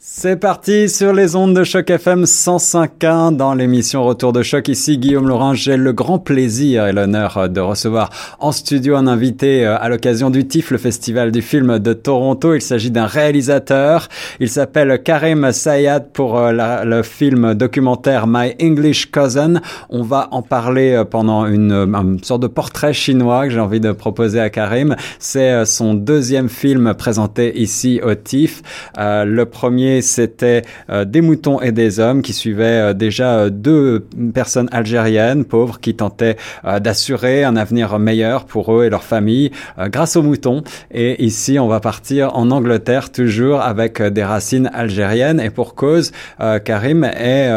C'est parti sur les ondes de choc FM 105.1 dans l'émission Retour de choc. Ici Guillaume Laurent. J'ai le grand plaisir et l'honneur de recevoir en studio un invité euh, à l'occasion du TIFF, le festival du film de Toronto. Il s'agit d'un réalisateur. Il s'appelle Karim Sayad pour euh, le film documentaire My English Cousin. On va en parler euh, pendant une, une sorte de portrait chinois que j'ai envie de proposer à Karim. C'est son deuxième film présenté ici au TIFF. le premier c'était euh, des moutons et des hommes qui suivaient euh, déjà euh, deux personnes algériennes pauvres qui tentaient d'assurer un avenir meilleur pour eux et leur famille grâce aux moutons. Et ici, on va partir en Angleterre toujours avec des racines algériennes et pour cause, Karim est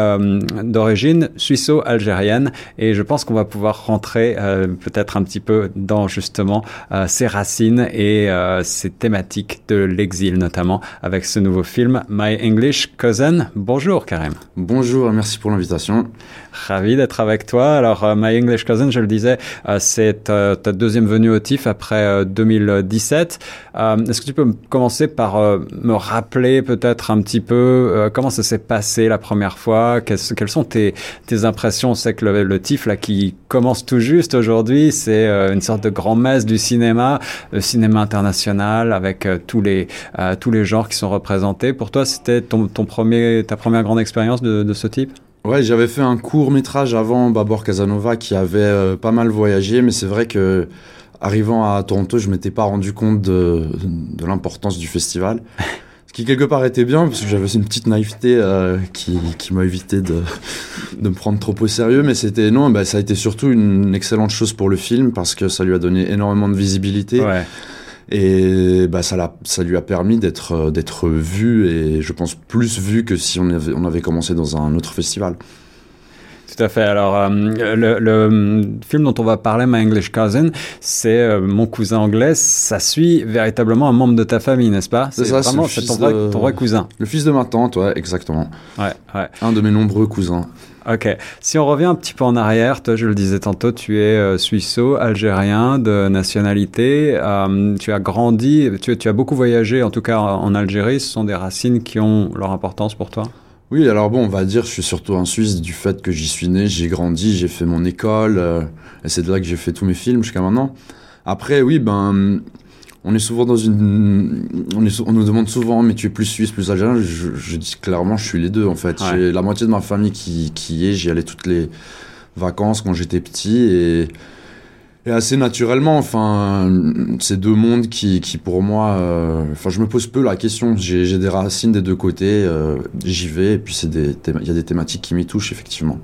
d'origine suisseau-algérienne et je pense qu'on va pouvoir rentrer peut-être un petit peu dans justement ses racines et ses thématiques de l'exil notamment avec ce nouveau film My English Cousin. Bonjour Karim. Bonjour merci pour l'invitation. Ravi d'être avec toi. Alors uh, My English Cousin, je le disais, uh, c'est uh, ta deuxième venue au TIFF après 2017. Um, est-ce que tu peux commencer par me rappeler peut-être un petit peu comment ça s'est passé la première fois? Quelles, sont tes, impressions? C'est que le, le, TIFF là qui commence tout juste aujourd'hui, c'est une sorte de grand-messe du cinéma, le cinéma international avec tous les tous les genres qui sont représentés. Pour toi, c'était ton, premier, ta première grande expérience de, ce type? Ouais, j'avais fait un court métrage avant Babor Casanova qui avait euh, pas mal voyagé, mais c'est vrai que arrivant à Toronto, je m'étais pas rendu compte de, de l'importance du festival. Ce qui quelque part était bien, parce que j'avais une petite naïveté euh, qui, qui m'a évité de, de me prendre trop au sérieux, mais c'était non, bah, ça a été surtout une excellente chose pour le film parce que ça lui a donné énormément de visibilité. Ouais. Et bah, ça, ça lui a permis d'être euh, d'être vu et je pense plus vu que si on avait, on avait commencé dans un autre festival. Tout à fait. Alors, euh, le, le, film dont on va parler, My English Cousin, c'est euh, Mon cousin anglais. Ça suit véritablement un membre de ta famille, n'est-ce pas? C'est ça, vraiment c'est ton, de... ton, vrai cousin. Le fils de ma tante, ouais, exactement. Ouais, ouais. Un de mes nombreux cousins. Ok. Si on revient un petit peu en arrière, toi, je le disais tantôt, tu es euh, suisseau-algérien de nationalité. Euh, tu as grandi, tu, tu, as beaucoup voyagé, en tout cas en Algérie. Ce sont des racines qui ont leur importance pour toi? Oui, alors bon, on va dire, je suis surtout un Suisse du fait que j'y suis né, j'ai grandi, j'ai fait mon école, euh, et c'est de là que j'ai fait tous mes films jusqu'à maintenant. Après, oui, ben, on est souvent dans une, on, est, on, nous demande souvent, mais tu es plus suisse, plus algérien. Je, je, dis clairement, je suis les deux en fait. Ouais. J'ai la moitié de ma famille qui, qui y est. J'y allais toutes les vacances quand j'étais petit et, et, assez naturellement. Enfin, c'est deux mondes qui, qui pour moi, euh, enfin, je me pose peu la question. J'ai des racines des deux côtés. Euh, J'y vais et puis il y a des thématiques qui m'y touchent effectivement.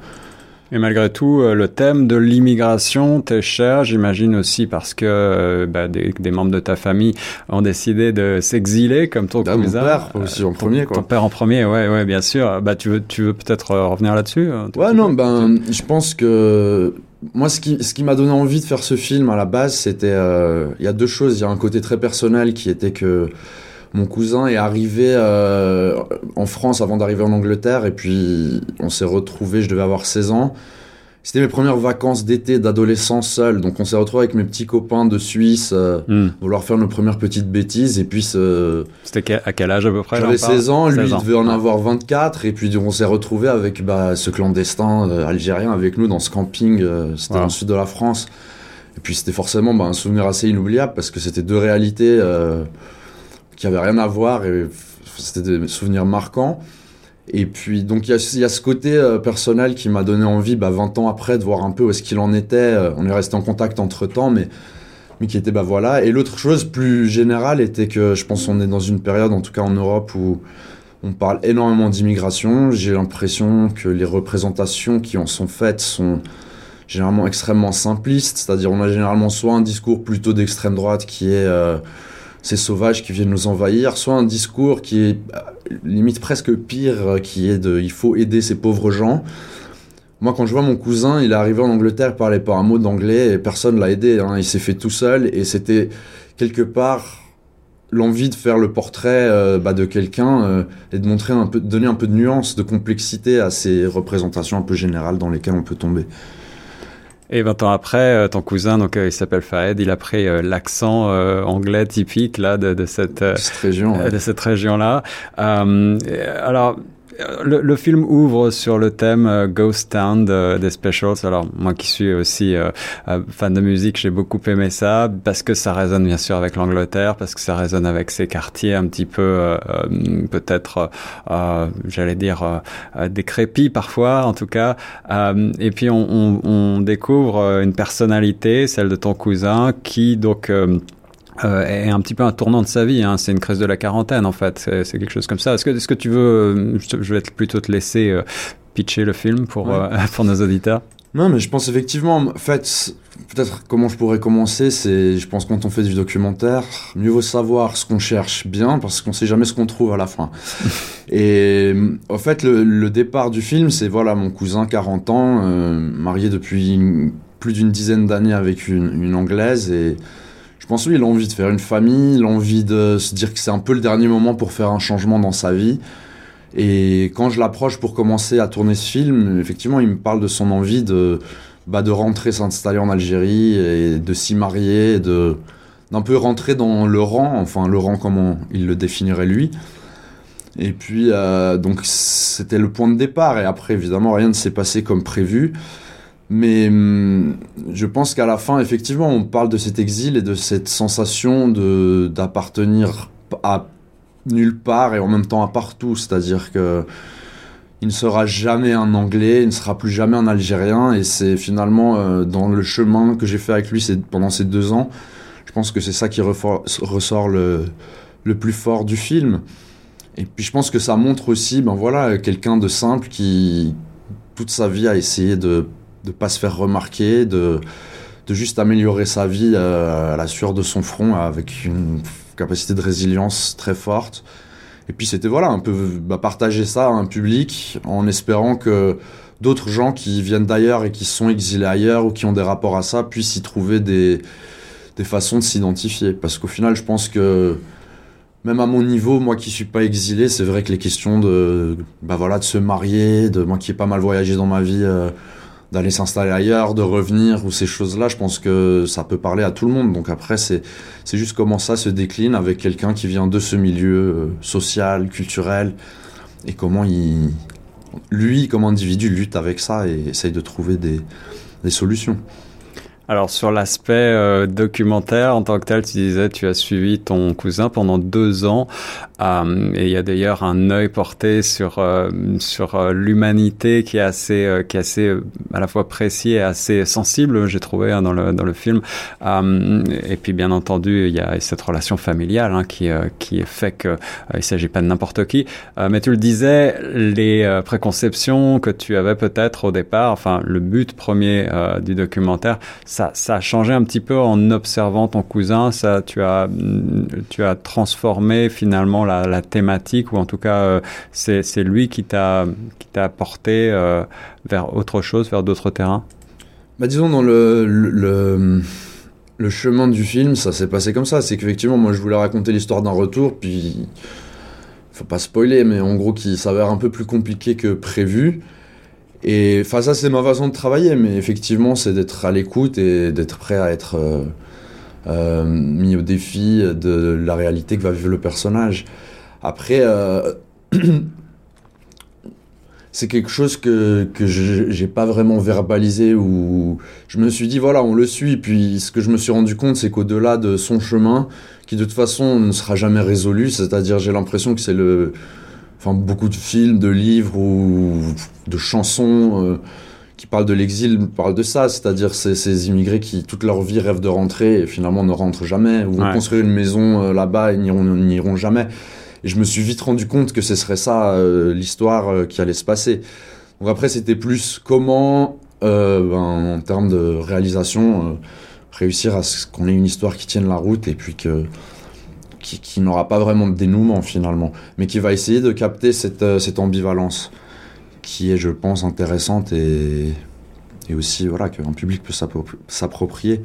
Et malgré tout, euh, le thème de l'immigration t'est cher, j'imagine aussi parce que euh, bah, des, des, membres de ta famille ont décidé de s'exiler, comme ton ah, cousin. Mon père aussi en premier, quoi. Ton père en premier, ouais, ouais, bien sûr. Bah, tu veux, tu veux peut-être euh, revenir là-dessus Ouais, non, ben, je pense que moi, ce qui, ce qui m'a donné envie de faire ce film à la base, c'était, euh, il y a deux choses. Il y a un côté très personnel qui était que mon cousin est arrivé euh, en France avant d'arriver en Angleterre et puis on s'est retrouvé, je devais avoir 16 ans. C'était mes premières vacances d'été d'adolescent seul, donc on s'est retrouvé avec mes petits copains de Suisse, euh, mm. vouloir faire nos premières petites bêtises et puis ce... C'était à quel âge à peu près J'avais 16 ans, lui 16 ans. il devait en avoir 24 et puis on s'est retrouvé avec bah, ce clandestin euh, algérien avec nous dans ce camping, euh, c'était wow. dans le sud de la France. Et puis c'était forcément bah, un souvenir assez inoubliable parce que c'était deux réalités qui avaient rien à voir et c'était des souvenirs marquants. Et puis, donc, il y, y, a ce côté euh, personnel qui m'a donné envie, bah, 20 ans après, de voir un peu où est-ce qu'il en était. Euh, on est resté en contact entre temps, mais, mais qui était, bah voilà. Et l'autre chose plus générale était que je pense qu'on est dans une période, en tout cas en Europe, où on parle énormément d'immigration. J'ai l'impression que les représentations qui en sont faites sont généralement extrêmement simplistes. C'est-à-dire, on a généralement soit un discours plutôt d'extrême droite qui est. Euh, ces sauvages qui viennent nous envahir, soit un discours qui est limite presque pire, qui est de il faut aider ces pauvres gens. Moi, quand je vois mon cousin, il est arrivé en Angleterre, il parlait pas un mot d'anglais et personne l'a aidé. Hein. Il s'est fait tout seul et c'était quelque part l'envie de faire le portrait euh, bah, de quelqu'un euh, et de montrer de donner un peu de nuance, de complexité à ces représentations un peu générales dans lesquelles on peut tomber. Et 20 ans après, euh, ton cousin, donc il s'appelle Fahed, il a pris l'accent anglais typique là de, de cette, cette région, de cette région-là. alors le, le, film ouvre sur le thème euh, Ghost Town des Specials. Alors moi qui suis aussi euh, euh, fan de musique, j'ai beaucoup aimé ça parce que ça résonne bien sûr avec l'Angleterre, parce que ça résonne avec ces quartiers un petit peu peut-être, j'allais dire, décrépits parfois en tout cas. et puis on, on, on, découvre une personnalité, celle de ton cousin, qui donc euh, est un petit peu un tournant de sa vie. Hein. C'est une crise de la quarantaine en fait. C'est quelque chose comme ça. Est-ce que, est-ce que tu veux, euh, je vais plutôt te laisser euh, pitcher le film pour, pour nos auditeurs? Non, mais je pense effectivement, en fait, peut-être comment je pourrais commencer, c'est, je pense quand on fait du documentaire, mieux vaut savoir ce qu'on cherche bien, parce qu'on sait jamais ce qu'on trouve à la fin. Et en fait, le, départ du film, c'est voilà, mon cousin, 40 ans, marié depuis plus d'une dizaine d'années avec une, une anglaise, et pense lui, il a envie de faire une famille, il a envie de se dire que c'est un peu le dernier moment pour faire un changement dans sa vie. Et quand je l'approche pour commencer à tourner ce film, effectivement, il me parle de son envie de, bah, de rentrer s'installer en Algérie et de s'y marier, de d'un peu rentrer dans le rang, enfin le rang comment il le définirait lui. Et puis euh, donc c'était le point de départ et après évidemment rien ne s'est passé comme prévu. Mais hum, je pense qu'à la fin, effectivement, on parle de cet exil et de cette sensation de d'appartenir à nulle part et en même temps à partout. C'est-à-dire que il ne sera jamais un Anglais, il ne sera plus jamais un Algérien. Et c'est finalement euh, dans le chemin que j'ai fait avec lui pendant ces deux ans, je pense que c'est ça qui ressort le, le plus fort du film. Et puis je pense que ça montre aussi, ben voilà, quelqu'un de simple qui toute sa vie a essayé de de pas se faire remarquer, de, de juste améliorer sa vie euh, à la sueur de son front avec une capacité de résilience très forte. Et puis c'était voilà un peu bah, partager ça à un public en espérant que d'autres gens qui viennent d'ailleurs et qui sont exilés ailleurs ou qui ont des rapports à ça puissent y trouver des, des façons de s'identifier. Parce qu'au final, je pense que même à mon niveau, moi qui suis pas exilé, c'est vrai que les questions de, bah voilà, de se marier, de moi qui ai pas mal voyagé dans ma vie, euh, d'aller s'installer ailleurs, de revenir ou ces choses-là, je pense que ça peut parler à tout le monde. Donc après, c'est c'est juste comment ça se décline avec quelqu'un qui vient de ce milieu euh, social, culturel, et comment il, lui, comme individu, lutte avec ça et essaye de trouver des, des solutions. Alors sur l'aspect euh, documentaire en tant que tel, tu disais tu as suivi ton cousin pendant deux ans euh, et il y a d'ailleurs un œil porté sur euh, sur euh, l'humanité qui est assez euh, qui est assez à la fois précis et assez sensible, j'ai trouvé hein, dans le dans le film. et puis bien entendu il y a cette relation familiale hein, qui qui fait que il s'agit pas de n'importe qui. mais tu le disais, les préconceptions que tu avais peut-être au départ, enfin le but premier du documentaire ça, a changé un petit peu en observant ton cousin. Ça, tu as, tu as transformé finalement la, thématique, ou en tout cas, euh, c'est lui qui t'a qui t'a porté euh, vers autre chose, vers d'autres terrains? Bah, disons dans le, le, le chemin du film, ça s'est passé comme ça. C'est qu'effectivement, moi, je voulais raconter l'histoire d'un retour, puis faut pas spoiler, mais en gros, qui s'avère un peu plus compliqué que prévu. Et enfin, ça, c'est ma façon de travailler, mais effectivement, c'est d'être à l'écoute et d'être prêt à être euh, euh, mis au défi de la réalité que va vivre le personnage. Après, euh, c'est quelque chose que, que je n'ai pas vraiment verbalisé ou je me suis dit, voilà, on le suit. Puis ce que je me suis rendu compte, c'est qu'au-delà de son chemin, qui de toute façon ne sera jamais résolu, c'est-à-dire j'ai l'impression que c'est le enfin beaucoup de films, de livres ou de chansons euh, qui parlent de l'exil parlent de ça, c'est-à-dire ces, ces, immigrés qui toute leur vie rêvent de rentrer et finalement ne rentrent jamais, ou vont construire une maison euh, là-bas et n'iront jamais. Et je me suis vite rendu compte que ce serait ça euh, l'histoire qui allait se passer. Donc après c'était plus comment, ben, en termes de réalisation, réussir à ce qu'on ait une histoire qui tienne la route et puis que qui, n'aura pas vraiment de dénouement finalement, mais qui va essayer de capter cette, euh, cette ambivalence qui est, je pense, intéressante et, et aussi voilà qu'un public peut s'approprier.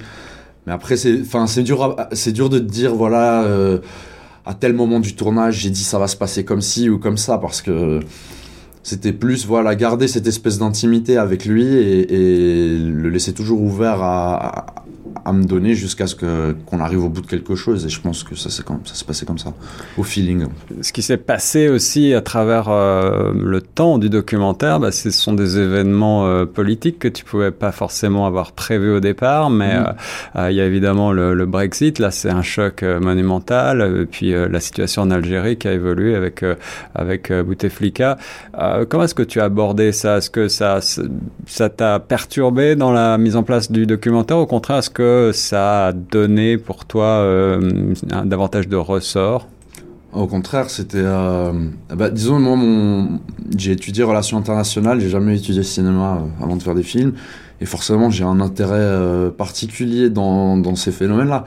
Mais après, c'est, enfin, c'est dur, c'est dur de dire voilà, euh, à tel moment du tournage, j'ai dit ça va se passer comme ci ou comme ça parce que C'était plus, voilà, garder cette espèce d'intimité avec lui et, le laisser toujours ouvert à, à me donner jusqu'à ce que qu'on arrive au bout de quelque chose. Et je pense que ça s'est comme ça s'est passé comme ça au feeling. Ce qui s'est passé aussi à travers euh, le temps du documentaire bah, ce sont des événements euh, politiques que tu pouvais pas forcément avoir prévu au départ mais mm. euh, il y a évidemment le, le Brexit. Là c'est un choc monumental. Et puis la situation en Algérie qui a évolué avec avec Bouteflika. Comment est-ce que tu as abordé ça? Est-ce que ça ça t'a perturbé dans la mise en place du documentaire? Au contraire est-ce que ça a donné pour toi euh, davantage de ressort? Au contraire, c'était. Euh, bah, disons, moi, mon... j'ai étudié relations internationales, j'ai jamais étudié cinéma euh, avant de faire des films. Et forcément, j'ai un intérêt particulier dans, dans ces phénomènes-là.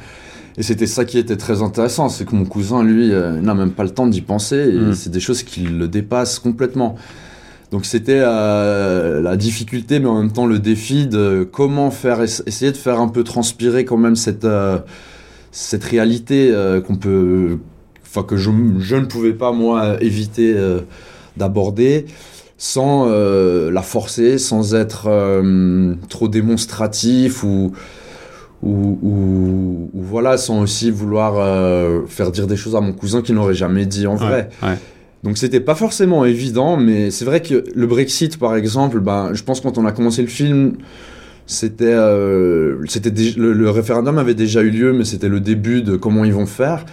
Et c'était ça qui était très intéressant, c'est que mon cousin, lui, n'a même pas le temps d'y penser, et mm. c'est des choses qui le dépassent complètement. Donc c'était euh, la difficulté, mais en même temps le défi de comment faire, essayer de faire un peu transpirer quand même cette, euh, cette réalité euh, qu'on peut, enfin que je, je, ne pouvais pas moi éviter d'aborder sans la forcer, sans être trop démonstratif ou, ou, ou, voilà, sans aussi vouloir faire dire des choses à mon cousin qu'il n'aurait jamais dit en vrai. Ouais. Donc c'était pas forcément évident, mais c'est vrai que le Brexit, par exemple, ben, je pense quand on a commencé le film, c'était, euh, c'était le, référendum avait déjà eu lieu, mais c'était le début de comment ils vont faire.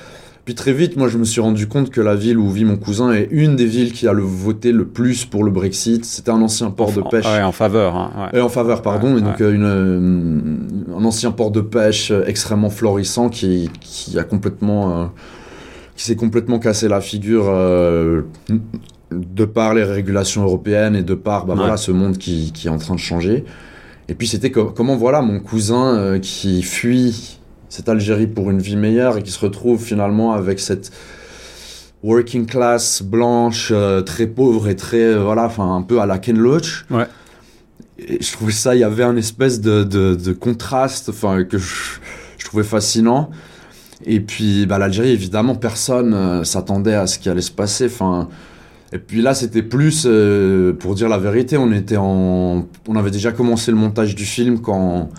Puis très vite, moi, je me suis rendu compte que la ville où vit mon cousin est une des villes qui a le voté le plus pour le Brexit. C'était un ancien port de pêche. Ouais, en faveur. Hein, ouais. Et en faveur, pardon. et donc euh, une, euh, un ancien port de pêche extrêmement florissant qui, qui a complètement qui s'est complètement cassé la figure euh, de par les régulations européennes et de par bah, voilà, ce monde qui, qui, est en train de changer. Et puis c'était comment voilà mon cousin euh, qui fuit cette Algérie pour une vie meilleure et qui se retrouve finalement avec cette working class blanche euh, très pauvre et très voilà enfin un peu à la Ken Loach. Ouais. Et je trouvais ça il y avait un espèce de, de, de contraste enfin que je, je trouvais fascinant. Et puis bah, l'Algérie, évidemment, personne euh, s'attendait à ce qui allait se passer. Enfin, et puis là, c'était plus, euh, pour dire la vérité, on était en, on avait déjà commencé le montage du film quand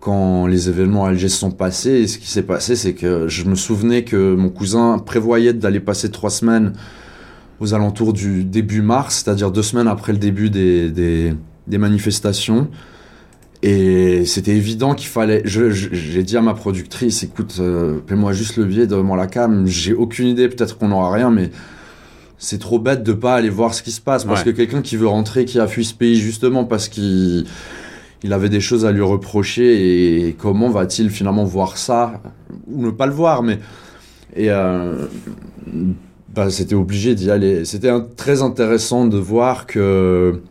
quand les événements à Alger se sont passés. Et ce qui s'est passé, c'est que je me souvenais que mon cousin prévoyait d'aller passer trois semaines aux alentours du début mars, c'est-à-dire deux semaines après le début des, des, des manifestations. Et c'était évident qu'il fallait. J'ai dit à ma productrice, écoute, euh, paie-moi juste le billet devant la cam. J'ai aucune idée, peut-être qu'on n'aura rien, mais c'est trop bête de pas aller voir ce qui se passe. Parce que quelqu'un qui veut rentrer, qui a fui ce pays justement parce qu'il il avait des choses à lui reprocher, et comment va-t-il finalement voir ça Ou ne pas le voir, mais. Et. Euh, bah, c'était obligé d'y aller. C'était très intéressant de voir que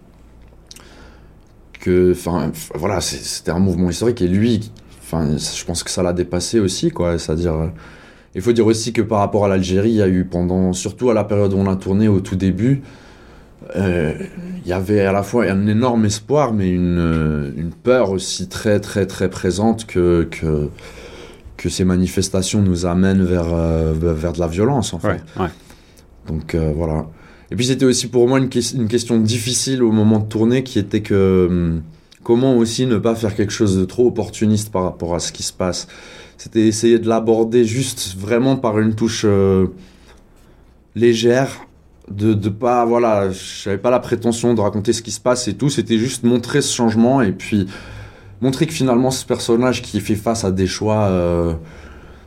enfin, voilà, c'était un mouvement historique et lui, enfin, je pense que ça l'a dépassé aussi, quoi. C'est-à-dire, euh, il faut dire aussi que par rapport à l'Algérie, il y a eu pendant, surtout à la période où on a tourné au tout début, euh, il y avait à la fois un énorme espoir, mais une, euh, une peur aussi très, très, très présente que, que, que ces manifestations nous amènent vers, vers de la violence, en fait. Ouais, Donc voilà. Et puis c'était aussi pour moi une, question difficile au moment de tourner qui était que hum, comment aussi ne pas faire quelque chose de trop opportuniste par rapport à ce qui se passe. C'était essayer de l'aborder juste vraiment par une touche euh, légère, de, de pas, voilà, j'avais pas la prétention de raconter ce qui se passe et tout, c'était juste montrer ce changement et puis montrer que finalement ce personnage qui fait face à des choix. Euh,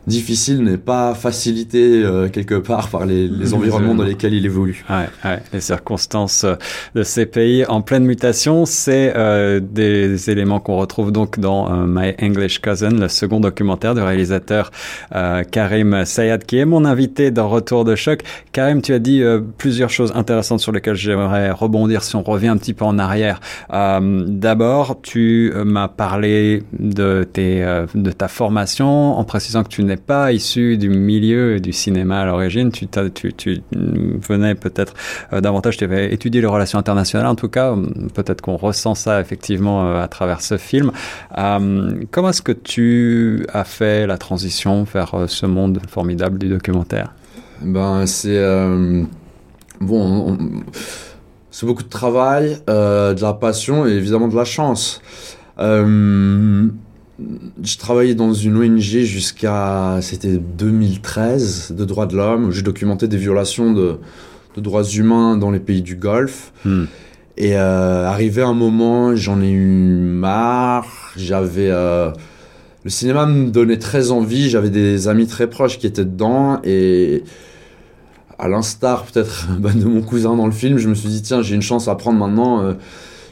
difficile n'est pas facilité euh, quelque part par les, les environnements dans lesquels il évolue. Ouais, ouais. Les circonstances euh, de ces pays en pleine mutation, c'est euh, des éléments qu'on retrouve donc dans euh, My English Cousin, le second documentaire du réalisateur Karim Sayad, qui est mon invité dans Retour de choc. Karim, tu as dit plusieurs choses intéressantes sur lesquelles j'aimerais rebondir si on revient un petit peu en arrière. D'abord, tu m'as parlé de, tes, de ta formation en précisant que tu n'es pas issu du milieu du cinéma à l'origine, tu, venais peut-être euh, davantage, tu avais étudié les relations internationales en tout cas, peut-être qu'on ressent ça effectivement euh, à travers ce film. Euh, comment est-ce que tu as fait la transition vers ce monde formidable du documentaire? Ben c'est... bon... C'est beaucoup de travail, de la passion et évidemment de la chance. J'ai travaillé dans une ONG jusqu'à c'était 2013 de droits de l'homme où j'ai documenté des violations de, de, droits humains dans les pays du Golfe. Hmm. Et euh, arrivé un moment, j'en ai eu marre. J'avais euh, le cinéma me donnait très envie. J'avais des amis très proches qui étaient dedans et à l'instar peut-être bah, de mon cousin dans le film, je me suis dit tiens j'ai une chance à prendre maintenant. Euh,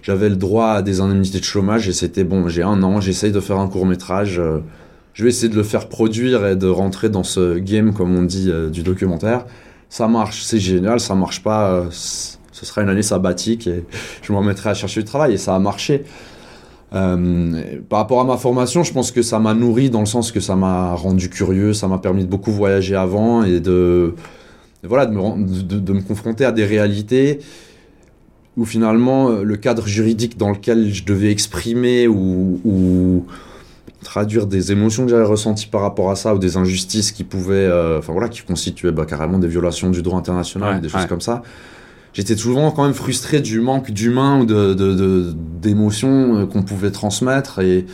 j'avais le droit à des indemnités de chômage et c'était bon, j'ai un an, j'essaye de faire un court métrage. Euh, je vais essayer de le faire produire et de rentrer dans ce game, comme on dit, euh, du documentaire. Ça marche, c'est génial, ça marche pas, euh, ce sera une année sabbatique et je m'en mettrai à chercher du travail et ça a marché. par rapport à ma formation, je pense que ça m'a nourri dans le sens que ça m'a rendu curieux, ça m'a permis de beaucoup voyager avant et de, voilà, de me, de me confronter à des réalités où finalement euh, le cadre juridique dans lequel je devais exprimer ou, traduire des émotions que j'avais ressenties par rapport à ça ou des injustices qui pouvaient, euh, enfin voilà, qui constituaient bah, carrément des violations du droit international, des choses comme ça. J'étais souvent quand même frustré du manque d'humain ou d'émotions de, euh, qu'on pouvait transmettre et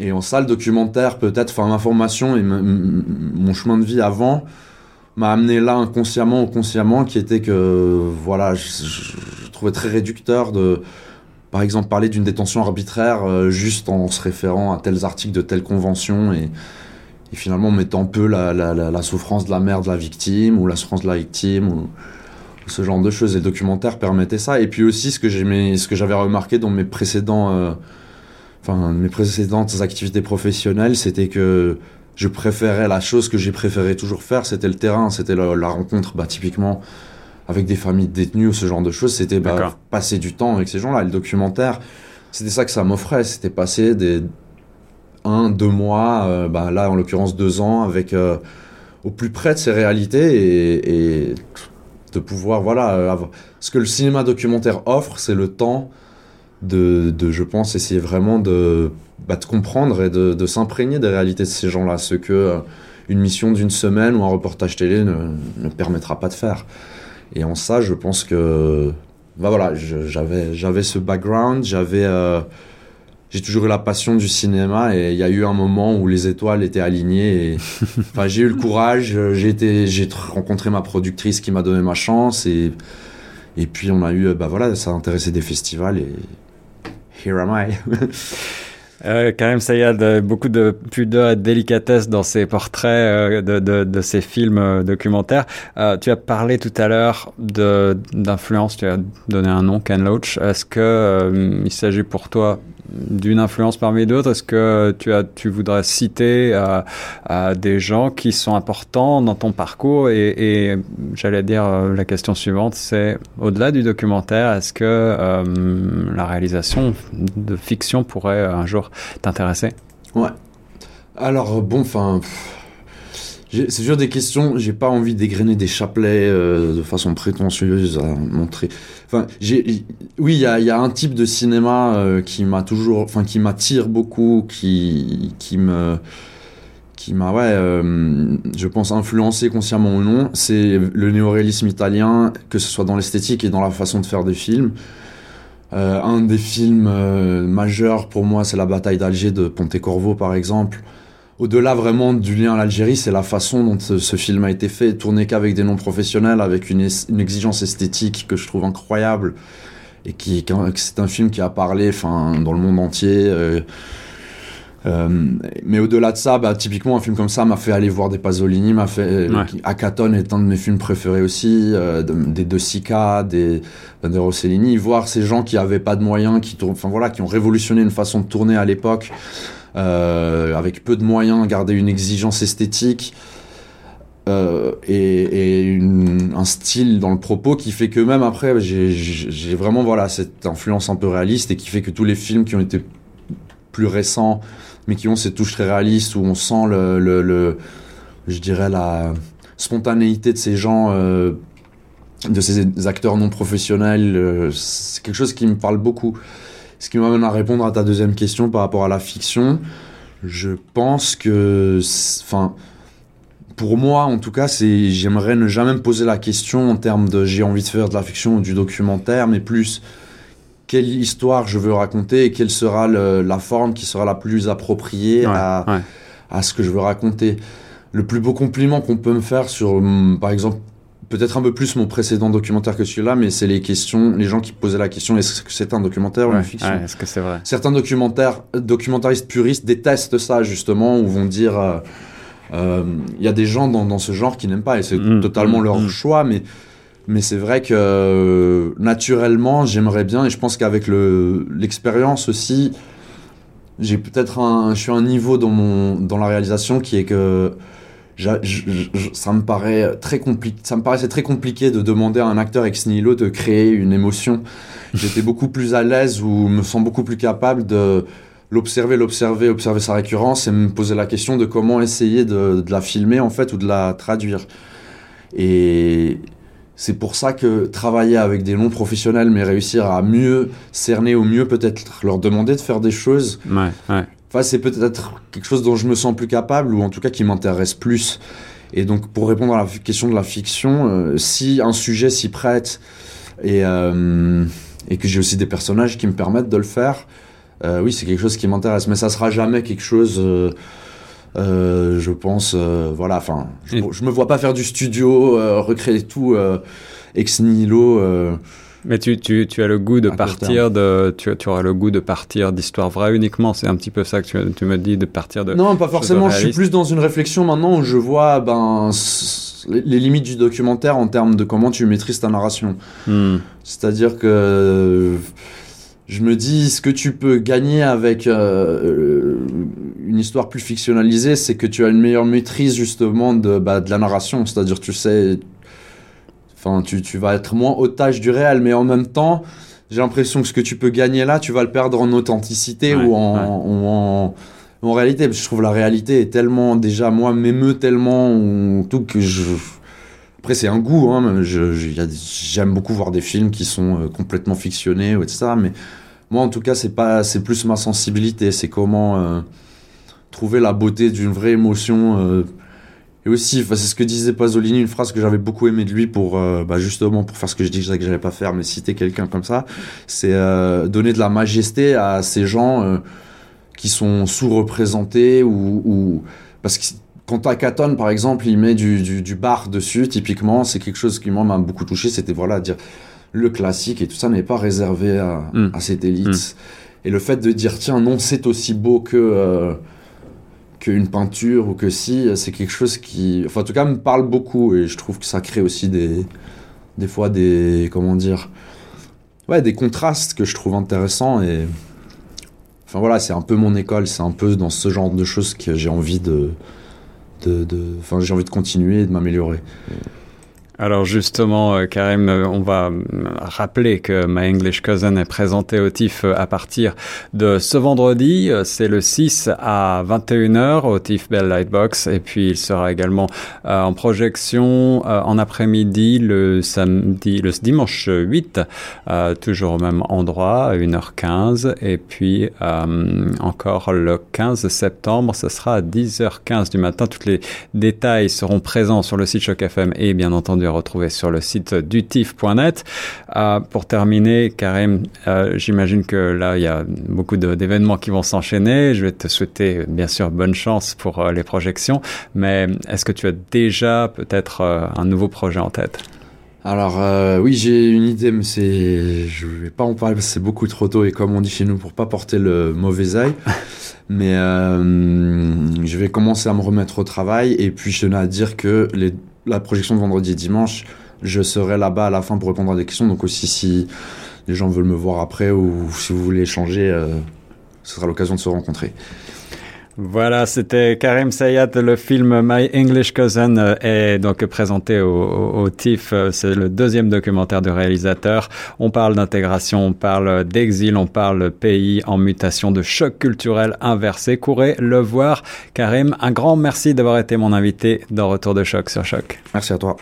et en salle documentaire peut-être, enfin ma formation et mon chemin de vie avant m'a amené là inconsciemment ou consciemment, qui était que voilà, je, trouvais très réducteur de, par exemple, parler d'une détention arbitraire euh, juste en se référant à tels articles de telle convention et, et finalement mettant peu la, la, souffrance de la mère de la victime ou la souffrance de la victime ou, ce genre de choses. Et le documentaire permettait ça. Et puis aussi ce que j'aimais, ce que j'avais remarqué dans mes précédents, euh, enfin mes précédentes activités professionnelles, c'était que je préférais la chose que j'ai préféré toujours faire, c'était le terrain, c'était la, rencontre, bah, typiquement avec des familles détenues ou ce genre de choses, c'était bah, passer du temps avec ces gens-là. Le documentaire, c'était ça que ça m'offrait, c'était passer des un, deux mois, euh, bah, là en l'occurrence deux ans, avec euh, au plus près de ces réalités et, de pouvoir, voilà, avoir... ce que le cinéma documentaire offre, c'est le temps de, de, je pense, essayer vraiment de bah, de comprendre et de, de s'imprégner des réalités de ces gens-là, ce que euh, une mission d'une semaine ou un reportage télé ne, ne, permettra pas de faire. Et en ça, je pense que bah voilà, j'avais j'avais ce background, j'avais euh, j'ai toujours eu la passion du cinéma et il y a eu un moment où les étoiles étaient alignées enfin j'ai eu le courage, j'ai été j'ai rencontré ma productrice qui m'a donné ma chance et et puis on a eu bah voilà, ça a intéressé des festivals et here am I. Euh, Karim Sayad, beaucoup de pudeur et de délicatesse dans ses portraits euh, de, de, ses films euh, documentaires. Euh, tu as parlé tout à l'heure d'influence, tu as donné un nom, Ken Loach. Est-ce que il s'agit pour toi d'une influence parmi d'autres? Est-ce que tu, as, tu voudrais citer des gens qui sont importants dans ton parcours? Et, j'allais dire, la question suivante, c'est au-delà du documentaire, est-ce que la réalisation de fiction pourrait un jour t'intéresser? Ouais. Alors, bon, enfin... C'est sûr des questions, j'ai pas envie d'égrener des chapelets de façon prétentieuse à montrer. Enfin, j'ai, oui, il y a, un type de cinéma euh, qui m'a toujours, enfin, qui m'attire beaucoup, qui, qui me, qui m'a, ouais, euh, je pense influencé consciemment ou non. C'est le néoréalisme italien, que ce soit dans l'esthétique et dans la façon de faire des films. Euh, un des films majeurs pour moi, c'est la bataille d'Alger de Pontecorvo, par exemple au-delà vraiment du lien à l'Algérie, c'est la façon dont ce, film a été fait, tourné qu'avec des noms professionnels, avec une, exigence esthétique que je trouve incroyable, et qui, c'est un film qui a parlé, dans le monde entier. Euh, euh, mais au-delà de ça, bah, typiquement un film comme ça m'a fait aller voir des Pasolini, m'a fait ouais. Akaton est un de mes films préférés aussi, euh, des De Sica, des, des Rossellini, voir ces gens qui avaient pas de moyens, qui enfin voilà, qui ont révolutionné une façon de tourner à l'époque. Euh, avec peu de moyens, garder une exigence esthétique. Euh, et, et une, un style dans le propos qui fait que même après j'ai vraiment voilà cette influence un peu réaliste et qui fait que tous les films qui ont été plus récents mais qui ont ces touches très réalistes où on sent le, je dirais la spontanéité de ces gens euh, de ces acteurs non professionnels euh, c'est quelque chose qui me parle beaucoup ce qui m'amène à répondre à ta deuxième question par rapport à la fiction. Je pense que, enfin, pour moi, en tout cas, c'est j'aimerais ne jamais me poser la question en termes de j'ai envie de faire de la fiction ou du documentaire, mais plus quelle histoire je veux raconter et quelle sera la forme qui sera la plus appropriée à, à ce que je veux raconter. Le plus beau compliment qu'on peut me faire sur, hum, par exemple, peut-être un peu plus mon précédent documentaire que celui-là, mais c'est les questions, les gens qui posaient la question est-ce que c'est un documentaire ou une fiction Est-ce que c'est vrai? Certains documentaires, documentaristes puristes détestent ça justement, ou vont dire euh, euh, il y a des gens dans, dans ce genre qui n'aiment pas et c'est mm. totalement leur mm. choix, mais mais c'est vrai que naturellement j'aimerais bien et je pense qu'avec le l'expérience aussi, j'ai peut-être un, je suis à un niveau dans mon dans la réalisation qui est que ça me paraît très compliqué. Ça me paraissait très compliqué de demander à un acteur ex nihilo de créer une émotion. J'étais beaucoup plus à l'aise ou me sens beaucoup plus capable de l'observer, l'observer, observer sa récurrence et me poser la question de comment essayer de, de la filmer en fait ou de la traduire. Et c'est pour ça que travailler avec des non-professionnels, mais réussir à mieux cerner ou mieux peut-être leur demander de faire des choses, ouais, ouais c'est peut-être quelque chose dont je me sens plus capable ou en tout cas qui m'intéresse plus. Et donc, pour répondre à la question de la fiction, euh, si un sujet s'y prête et, euh, et que j'ai aussi des personnages qui me permettent de le faire, euh, oui, c'est quelque chose qui m'intéresse. Mais ça sera jamais quelque chose, je pense, voilà, enfin, je, je, me vois pas faire du studio, recréer tout ex nihilo. Mais tu, tu, tu, as le goût de partir de, tu, tu, auras le goût de partir d'histoires vraies uniquement. C'est un petit peu ça que tu, me dis de partir de. Non, pas forcément. Je suis plus dans une réflexion maintenant où je vois ben les limites du documentaire en termes de comment tu maîtrises ta narration. Hmm. C'est-à-dire que je me dis ce que tu peux gagner avec euh, une histoire plus fictionnalisée, c'est que tu as une meilleure maîtrise justement de, bah, de la narration. C'est-à-dire tu sais Enfin, tu, tu, vas être moins otage du réel, mais en même temps, j'ai l'impression que ce que tu peux gagner là, tu vas le perdre en authenticité ou, en, en, réalité. je trouve la réalité est tellement, déjà, moi, m'émeut tellement, tout que je. Après, c'est un goût, hein, j'aime beaucoup voir des films qui sont euh, complètement fictionnés, ou etc. Mais moi, en tout cas, c'est pas, c'est plus ma sensibilité, c'est comment euh, trouver la beauté d'une vraie émotion. Euh, et aussi, c'est ce que disait Pasolini, une phrase que j'avais beaucoup aimé de lui pour euh, bah justement pour faire ce que je disais que j'allais pas faire, mais citer quelqu'un comme ça, c'est euh, donner de la majesté à ces gens euh, qui sont sous-représentés ou, ou, parce que quand Caton par exemple, il met du, du, du bar dessus, typiquement, c'est quelque chose qui moi m'a beaucoup touché, c'était voilà dire le classique et tout ça n'est pas réservé à, mm. à cette élite. Mm. Et le fait de dire tiens non c'est aussi beau que qu'une peinture ou que si, c'est quelque chose qui, enfin, en tout cas, me parle beaucoup et je trouve que ça crée aussi des, fois des, comment dire, ouais, des contrastes que je trouve intéressants et, enfin voilà, c'est un peu mon école, c'est un peu dans ce genre de choses que j'ai envie de, de, enfin, j'ai envie de continuer et de m'améliorer. Alors justement, euh, Karim, euh, on va euh, rappeler que My English Cousin est présenté au TIFF à partir de ce vendredi. C'est le 6 à 21h au TIFF Bell Lightbox. Et puis il sera également en projection en après-midi le samedi, le dimanche 8, toujours au même endroit, à 1h15. Et puis encore le 15 septembre, ce sera à 10h15 du matin. Tous les détails seront présents sur le site Choc FM et bien entendu retrouver sur le site dutif.net. Euh, pour terminer, Karim, euh, j'imagine que là, il y a beaucoup d'événements qui vont s'enchaîner. Je vais te souhaiter, bien sûr, bonne chance pour euh, les projections. Mais est-ce que tu as déjà peut-être un nouveau projet en tête? Alors oui, j'ai une idée, mais c'est, je vais pas en parler parce que c'est beaucoup trop tôt et comme on dit chez nous, pour pas porter le mauvais œil. mais je vais commencer à me remettre au travail et puis je tenais à dire que les la projection de vendredi et dimanche, je serai là-bas à la fin pour répondre à des questions. Donc aussi, si les gens veulent me voir après ou si vous voulez échanger, euh, ce sera l'occasion de se rencontrer. Voilà, c'était Karim Sayat. Le film My English Cousin euh, est donc présenté au, au, TIFF. C'est le deuxième documentaire du réalisateur. On parle d'intégration, on parle d'exil, on parle pays en mutation, de choc culturel inversé. Courez le voir. Karim, un grand merci d'avoir été mon invité dans Retour de choc sur choc. Merci à toi.